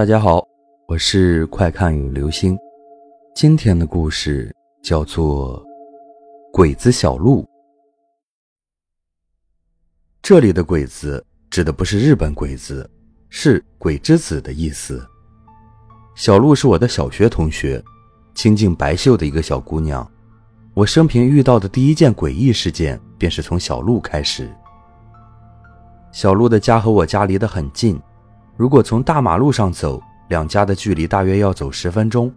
大家好，我是快看有流星。今天的故事叫做《鬼子小路》。这里的“鬼子”指的不是日本鬼子，是“鬼之子”的意思。小路是我的小学同学，清净白秀的一个小姑娘。我生平遇到的第一件诡异事件，便是从小路开始。小路的家和我家离得很近。如果从大马路上走，两家的距离大约要走十分钟；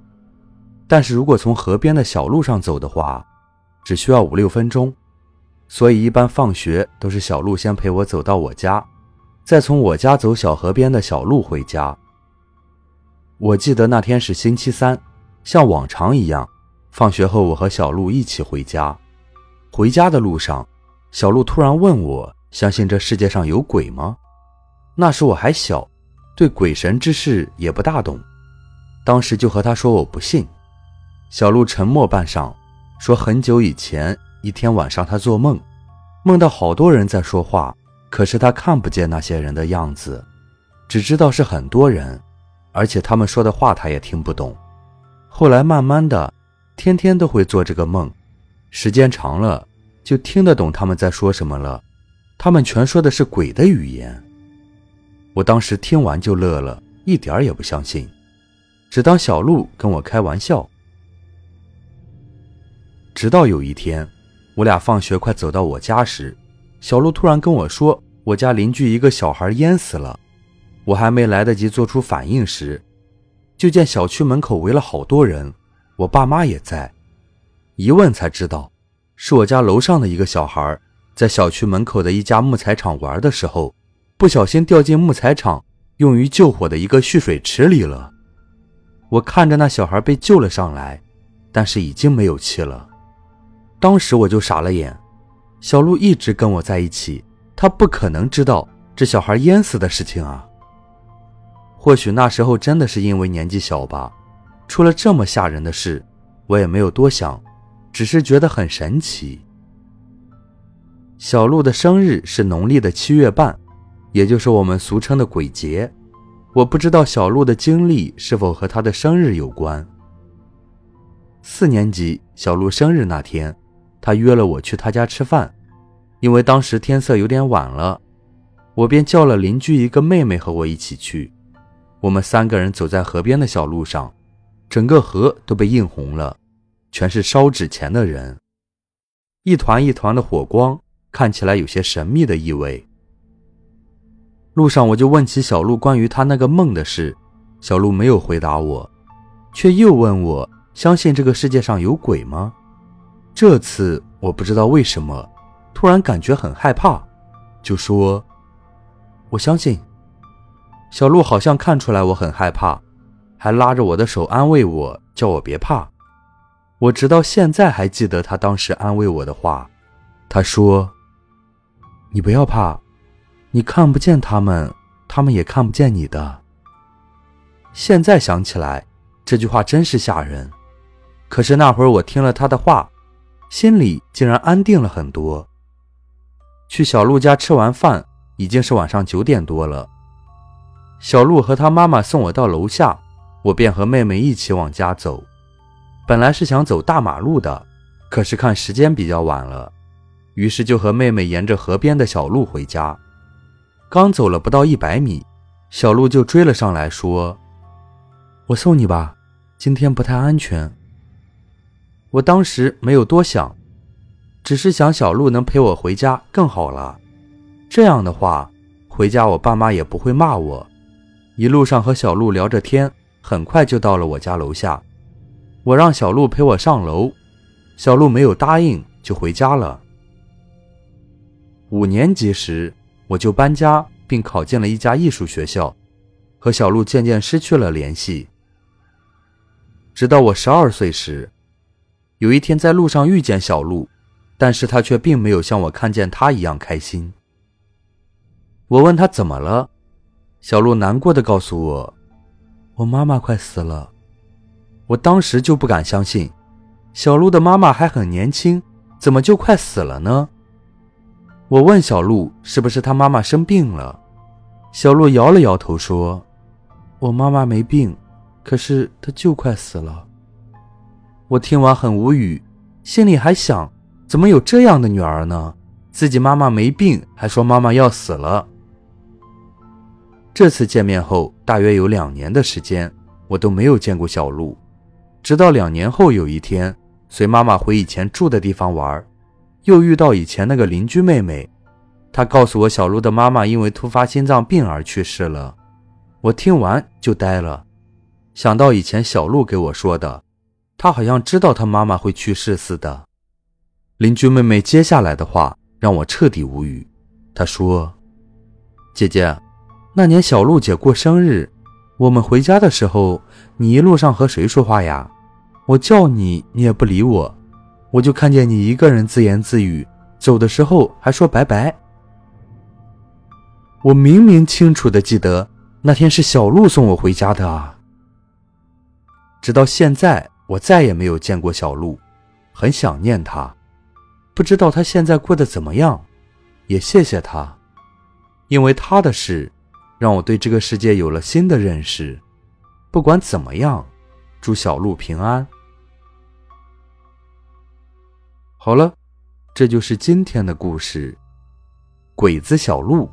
但是如果从河边的小路上走的话，只需要五六分钟。所以一般放学都是小路先陪我走到我家，再从我家走小河边的小路回家。我记得那天是星期三，像往常一样，放学后我和小路一起回家。回家的路上，小路突然问我：“相信这世界上有鬼吗？”那时我还小。对鬼神之事也不大懂，当时就和他说我不信。小鹿沉默半晌，说很久以前一天晚上他做梦，梦到好多人在说话，可是他看不见那些人的样子，只知道是很多人，而且他们说的话他也听不懂。后来慢慢的，天天都会做这个梦，时间长了就听得懂他们在说什么了，他们全说的是鬼的语言。我当时听完就乐了，一点也不相信，只当小鹿跟我开玩笑。直到有一天，我俩放学快走到我家时，小鹿突然跟我说：“我家邻居一个小孩淹死了。”我还没来得及做出反应时，就见小区门口围了好多人，我爸妈也在。一问才知道，是我家楼上的一个小孩在小区门口的一家木材厂玩的时候。不小心掉进木材厂用于救火的一个蓄水池里了。我看着那小孩被救了上来，但是已经没有气了。当时我就傻了眼。小鹿一直跟我在一起，他不可能知道这小孩淹死的事情啊。或许那时候真的是因为年纪小吧，出了这么吓人的事，我也没有多想，只是觉得很神奇。小鹿的生日是农历的七月半。也就是我们俗称的鬼节，我不知道小鹿的经历是否和他的生日有关。四年级小鹿生日那天，他约了我去他家吃饭，因为当时天色有点晚了，我便叫了邻居一个妹妹和我一起去。我们三个人走在河边的小路上，整个河都被映红了，全是烧纸钱的人，一团一团的火光，看起来有些神秘的意味。路上我就问起小鹿关于他那个梦的事，小鹿没有回答我，却又问我相信这个世界上有鬼吗？这次我不知道为什么，突然感觉很害怕，就说我相信。小鹿好像看出来我很害怕，还拉着我的手安慰我，叫我别怕。我直到现在还记得他当时安慰我的话，他说：“你不要怕。”你看不见他们，他们也看不见你的。现在想起来，这句话真是吓人。可是那会儿我听了他的话，心里竟然安定了很多。去小鹿家吃完饭，已经是晚上九点多了。小鹿和他妈妈送我到楼下，我便和妹妹一起往家走。本来是想走大马路的，可是看时间比较晚了，于是就和妹妹沿着河边的小路回家。刚走了不到一百米，小鹿就追了上来，说：“我送你吧，今天不太安全。”我当时没有多想，只是想小鹿能陪我回家更好了。这样的话，回家我爸妈也不会骂我。一路上和小鹿聊着天，很快就到了我家楼下。我让小鹿陪我上楼，小鹿没有答应，就回家了。五年级时。我就搬家，并考进了一家艺术学校，和小鹿渐渐失去了联系。直到我十二岁时，有一天在路上遇见小鹿，但是他却并没有像我看见他一样开心。我问他怎么了，小鹿难过的告诉我：“我妈妈快死了。”我当时就不敢相信，小鹿的妈妈还很年轻，怎么就快死了呢？我问小鹿是不是她妈妈生病了，小鹿摇了摇头说：“我妈妈没病，可是她就快死了。我听完很无语，心里还想：怎么有这样的女儿呢？自己妈妈没病，还说妈妈要死了。这次见面后，大约有两年的时间，我都没有见过小鹿。直到两年后有一天，随妈妈回以前住的地方玩，又遇到以前那个邻居妹妹。她告诉我，小鹿的妈妈因为突发心脏病而去世了。我听完就呆了，想到以前小鹿给我说的，她好像知道她妈妈会去世似的。邻居妹妹接下来的话让我彻底无语。她说：“姐姐。”那年小鹿姐过生日，我们回家的时候，你一路上和谁说话呀？我叫你，你也不理我，我就看见你一个人自言自语，走的时候还说拜拜。我明明清楚的记得那天是小鹿送我回家的啊。直到现在，我再也没有见过小鹿，很想念他，不知道他现在过得怎么样，也谢谢他，因为他的事。让我对这个世界有了新的认识。不管怎么样，祝小鹿平安。好了，这就是今天的故事，《鬼子小路》。